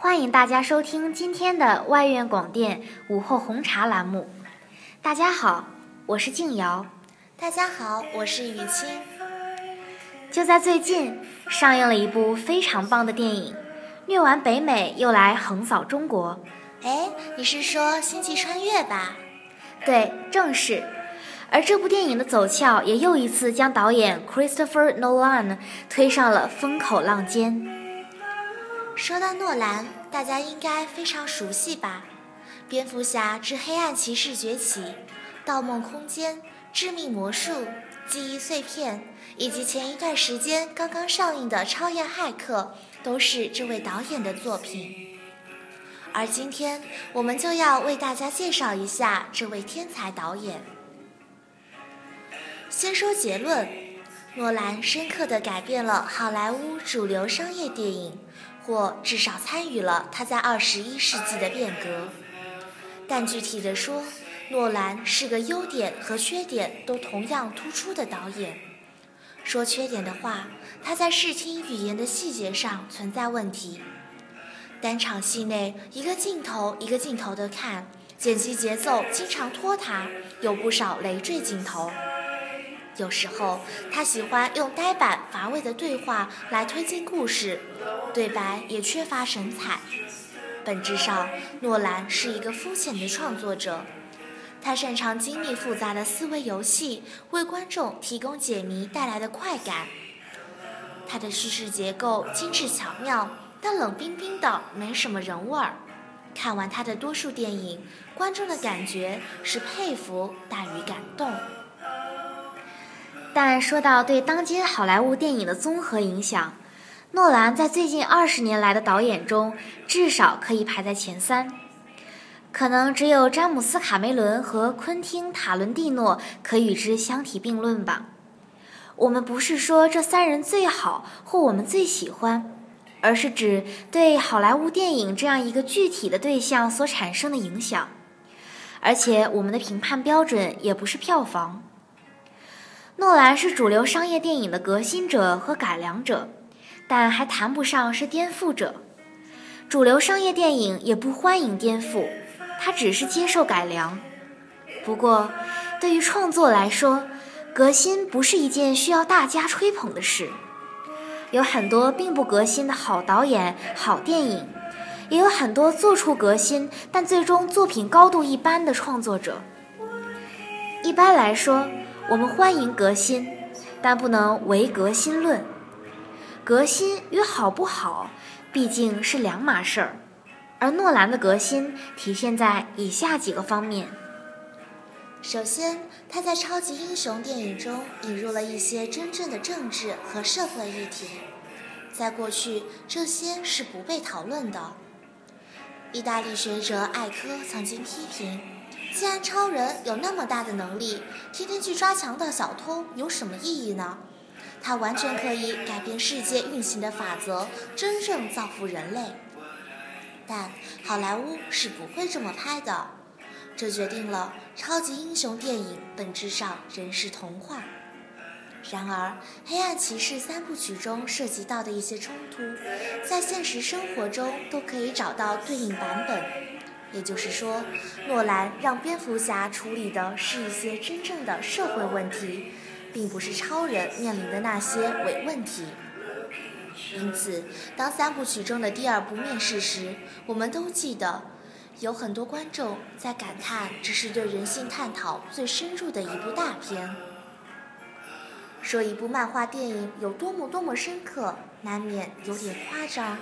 欢迎大家收听今天的外院广电午后红茶栏目。大家好，我是静瑶。大家好，我是雨清。就在最近，上映了一部非常棒的电影，虐完北美又来横扫中国。哎，你是说《星际穿越》吧？对，正是。而这部电影的走俏也又一次将导演 Christopher Nolan 推上了风口浪尖。说到诺兰，大家应该非常熟悉吧？《蝙蝠侠之黑暗骑士崛起》、《盗梦空间》、《致命魔术》、《记忆碎片》，以及前一段时间刚刚上映的《超验骇客》，都是这位导演的作品。而今天，我们就要为大家介绍一下这位天才导演。先说结论，诺兰深刻地改变了好莱坞主流商业电影，或至少参与了他在二十一世纪的变革。但具体的说，诺兰是个优点和缺点都同样突出的导演。说缺点的话，他在视听语言的细节上存在问题。单场戏内一个镜头一个镜头的看，剪辑节奏经常拖沓，有不少累赘镜头。有时候他喜欢用呆板乏味的对话来推进故事，对白也缺乏神采。本质上，诺兰是一个肤浅的创作者，他擅长精密复杂的思维游戏，为观众提供解谜带来的快感。他的叙事结构精致巧妙，但冷冰冰的，没什么人味儿。看完他的多数电影，观众的感觉是佩服大于感动。但说到对当今好莱坞电影的综合影响，诺兰在最近二十年来的导演中，至少可以排在前三。可能只有詹姆斯·卡梅伦和昆汀·塔伦蒂诺可与之相提并论吧。我们不是说这三人最好或我们最喜欢，而是指对好莱坞电影这样一个具体的对象所产生的影响。而且我们的评判标准也不是票房。诺兰是主流商业电影的革新者和改良者，但还谈不上是颠覆者。主流商业电影也不欢迎颠覆，他只是接受改良。不过，对于创作来说，革新不是一件需要大家吹捧的事。有很多并不革新的好导演、好电影，也有很多做出革新但最终作品高度一般的创作者。一般来说。我们欢迎革新，但不能唯革新论。革新与好不好毕竟是两码事儿，而诺兰的革新体现在以下几个方面：首先，他在超级英雄电影中引入了一些真正的政治和社会议题，在过去这些是不被讨论的。意大利学者艾科曾经批评。既然超人有那么大的能力，天天去抓强盗小偷有什么意义呢？他完全可以改变世界运行的法则，真正造福人类。但好莱坞是不会这么拍的，这决定了超级英雄电影本质上仍是童话。然而，《黑暗骑士》三部曲中涉及到的一些冲突，在现实生活中都可以找到对应版本。也就是说，诺兰让蝙蝠侠处理的是一些真正的社会问题，并不是超人面临的那些伪问题。因此，当三部曲中的第二部面世时，我们都记得，有很多观众在感叹这是对人性探讨最深入的一部大片。说一部漫画电影有多么多么深刻，难免有点夸张。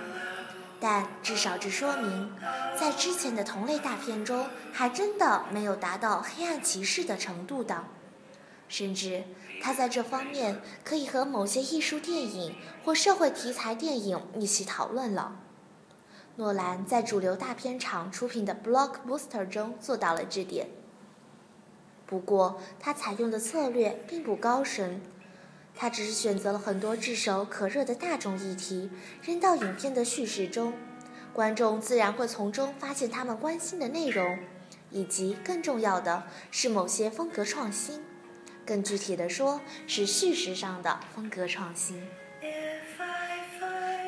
但至少这说明，在之前的同类大片中，还真的没有达到黑暗骑士的程度的，甚至他在这方面可以和某些艺术电影或社会题材电影一起讨论了。诺兰在主流大片厂出品的 blockbuster 中做到了这点，不过他采用的策略并不高深。他只是选择了很多炙手可热的大众议题扔到影片的叙事中，观众自然会从中发现他们关心的内容，以及更重要的是某些风格创新。更具体的说，是叙事上的风格创新。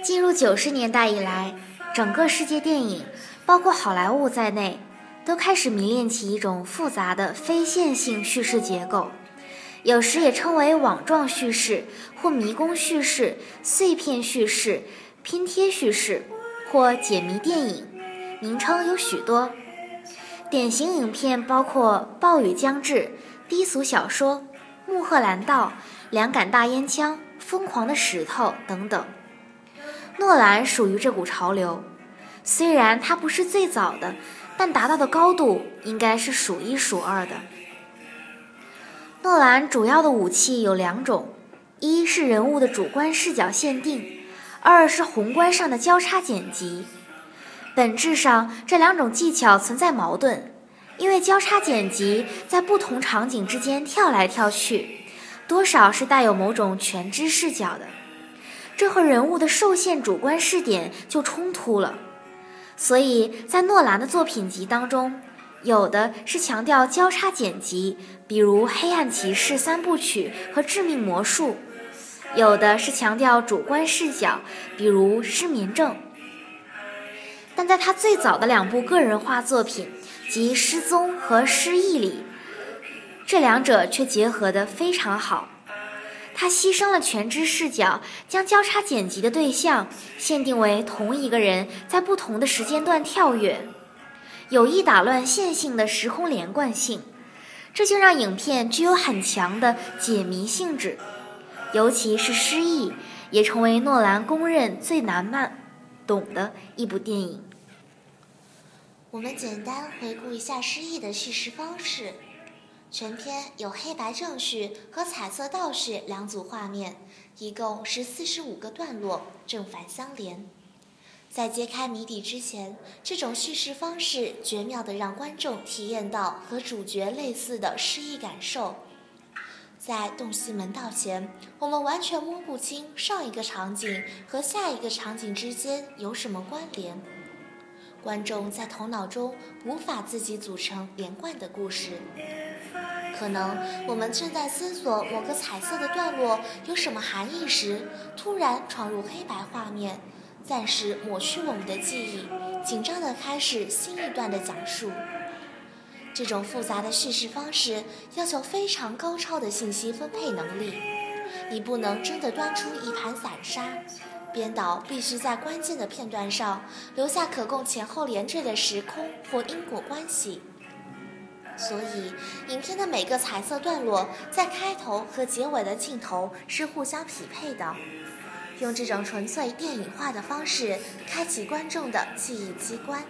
进入九十年代以来，整个世界电影，包括好莱坞在内，都开始迷恋起一种复杂的非线性叙事结构，有时也称为网状叙事或迷宫叙事、碎片叙事、拼贴叙事或解谜电影，名称有许多。典型影片包括《暴雨将至》《低俗小说》《穆赫兰道》《两杆大烟枪》《疯狂的石头》等等。诺兰属于这股潮流，虽然他不是最早的，但达到的高度应该是数一数二的。诺兰主要的武器有两种：一是人物的主观视角限定，二是宏观上的交叉剪辑。本质上，这两种技巧存在矛盾，因为交叉剪辑在不同场景之间跳来跳去，多少是带有某种全知视角的。这和人物的受限主观视点就冲突了，所以在诺兰的作品集当中，有的是强调交叉剪辑，比如《黑暗骑士》三部曲和《致命魔术》；有的是强调主观视角，比如《失眠症》。但在他最早的两部个人化作品，即《失踪》和《失忆》里，这两者却结合得非常好。他牺牲了全知视角，将交叉剪辑的对象限定为同一个人在不同的时间段跳跃，有意打乱线性的时空连贯性，这就让影片具有很强的解谜性质。尤其是《失忆》，也成为诺兰公认最难慢懂的一部电影。我们简单回顾一下《失忆》的叙事方式。全片有黑白正叙和彩色倒叙两组画面，一共是四十五个段落，正反相连。在揭开谜底之前，这种叙事方式绝妙地让观众体验到和主角类似的失忆感受。在洞悉门道前，我们完全摸不清上一个场景和下一个场景之间有什么关联，观众在头脑中无法自己组成连贯的故事。可能我们正在思索某个彩色的段落有什么含义时，突然闯入黑白画面，暂时抹去我们的记忆，紧张地开始新一段的讲述。这种复杂的叙事方式要求非常高超的信息分配能力，你不能真的端出一盘散沙，编导必须在关键的片段上留下可供前后连缀的时空或因果关系。所以，影片的每个彩色段落在开头和结尾的镜头是互相匹配的，用这种纯粹电影化的方式开启观众的记忆机关。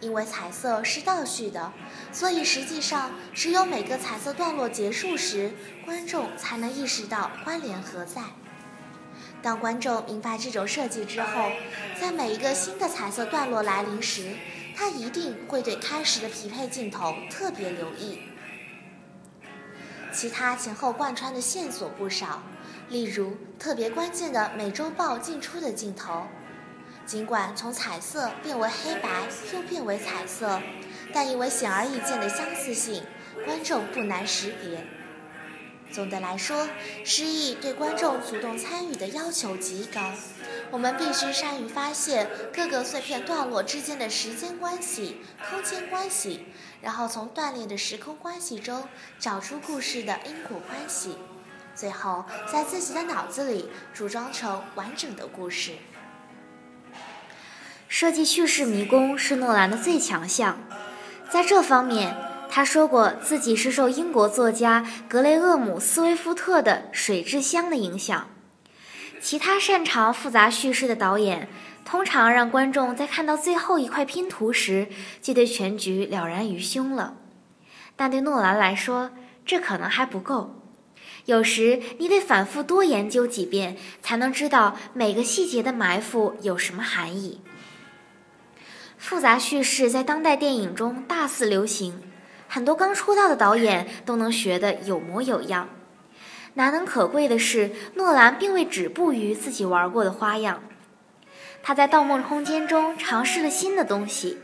因为彩色是倒叙的，所以实际上只有每个彩色段落结束时，观众才能意识到关联何在。当观众明白这种设计之后，在每一个新的彩色段落来临时，他一定会对开始的匹配镜头特别留意，其他前后贯穿的线索不少，例如特别关键的美洲豹进出的镜头，尽管从彩色变为黑白又变为彩色，但因为显而易见的相似性，观众不难识别。总的来说，失忆对观众主动参与的要求极高。我们必须善于发现各个碎片段落之间的时间关系、空间关系，然后从断裂的时空关系中找出故事的因果关系，最后在自己的脑子里组装成完整的故事。设计叙事迷宫是诺兰的最强项，在这方面。他说过，自己是受英国作家格雷厄姆·斯威夫特的《水之乡》的影响。其他擅长复杂叙事的导演，通常让观众在看到最后一块拼图时，就对全局了然于胸了。但对诺兰来说，这可能还不够。有时你得反复多研究几遍，才能知道每个细节的埋伏有什么含义。复杂叙事在当代电影中大肆流行。很多刚出道的导演都能学得有模有样。难能可贵的是，诺兰并未止步于自己玩过的花样，他在《盗梦空间》中尝试了新的东西。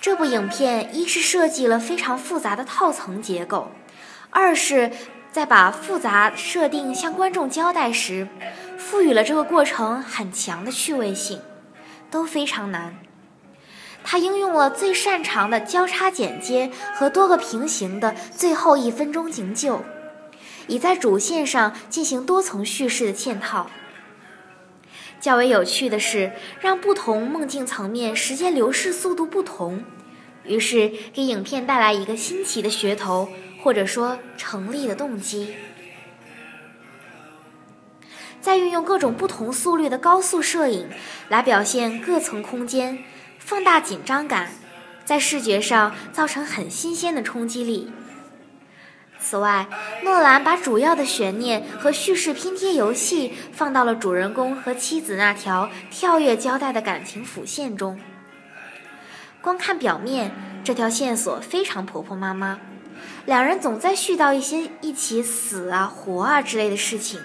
这部影片一是设计了非常复杂的套层结构，二是，在把复杂设定向观众交代时，赋予了这个过程很强的趣味性。都非常难。他应用了最擅长的交叉剪接和多个平行的最后一分钟营救，以在主线上进行多层叙事的嵌套。较为有趣的是，让不同梦境层面时间流逝速度不同，于是给影片带来一个新奇的噱头，或者说成立的动机。再运用各种不同速率的高速摄影来表现各层空间。放大紧张感，在视觉上造成很新鲜的冲击力。此外，诺兰把主要的悬念和叙事拼贴游戏放到了主人公和妻子那条跳跃交代的感情辅线中。光看表面，这条线索非常婆婆妈妈，两人总在絮叨一些一起死啊、活啊之类的事情。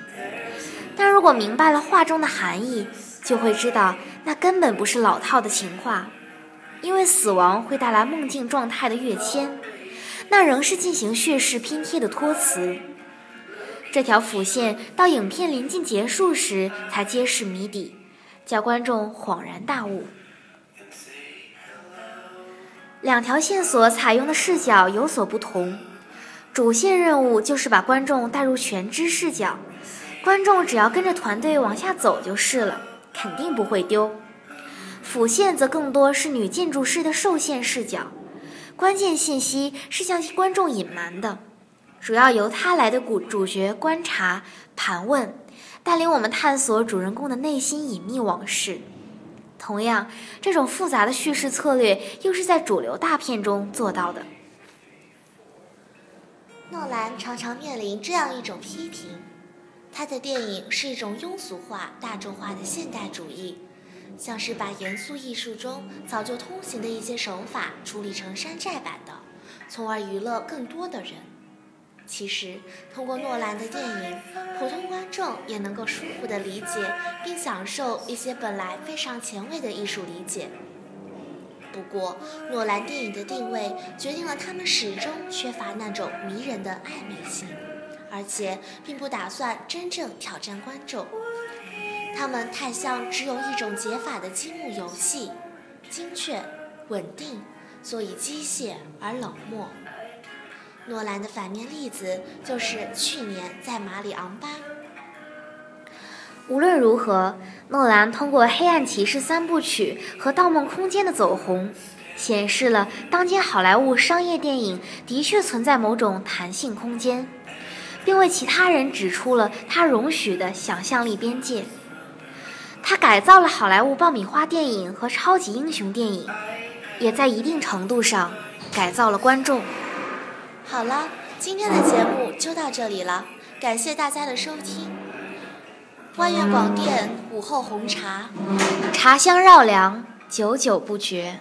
但如果明白了话中的含义，就会知道那根本不是老套的情话。因为死亡会带来梦境状态的跃迁，那仍是进行叙事拼贴的托词。这条辅线到影片临近结束时才揭示谜底，叫观众恍然大悟。两条线索采用的视角有所不同，主线任务就是把观众带入全知视角，观众只要跟着团队往下走就是了，肯定不会丢。辅线则更多是女建筑师的受限视角，关键信息是向观众隐瞒的，主要由她来的主主角观察、盘问，带领我们探索主人公的内心隐秘往事。同样，这种复杂的叙事策略又是在主流大片中做到的。诺兰常常面临这样一种批评：他的电影是一种庸俗化、大众化的现代主义。像是把严肃艺术中早就通行的一些手法处理成山寨版的，从而娱乐更多的人。其实，通过诺兰的电影，普通观众也能够舒服地理解并享受一些本来非常前卫的艺术理解。不过，诺兰电影的定位决定了他们始终缺乏那种迷人的暧昧性，而且并不打算真正挑战观众。他们太像只有一种解法的积木游戏，精确、稳定，所以机械而冷漠。诺兰的反面例子就是去年在马里昂巴。无论如何，诺兰通过《黑暗骑士》三部曲和《盗梦空间》的走红，显示了当今好莱坞商业电影的确存在某种弹性空间，并为其他人指出了他容许的想象力边界。他改造了好莱坞爆米花电影和超级英雄电影，也在一定程度上改造了观众。好了，今天的节目就到这里了，感谢大家的收听。万源广电午后红茶，茶香绕梁，久久不绝。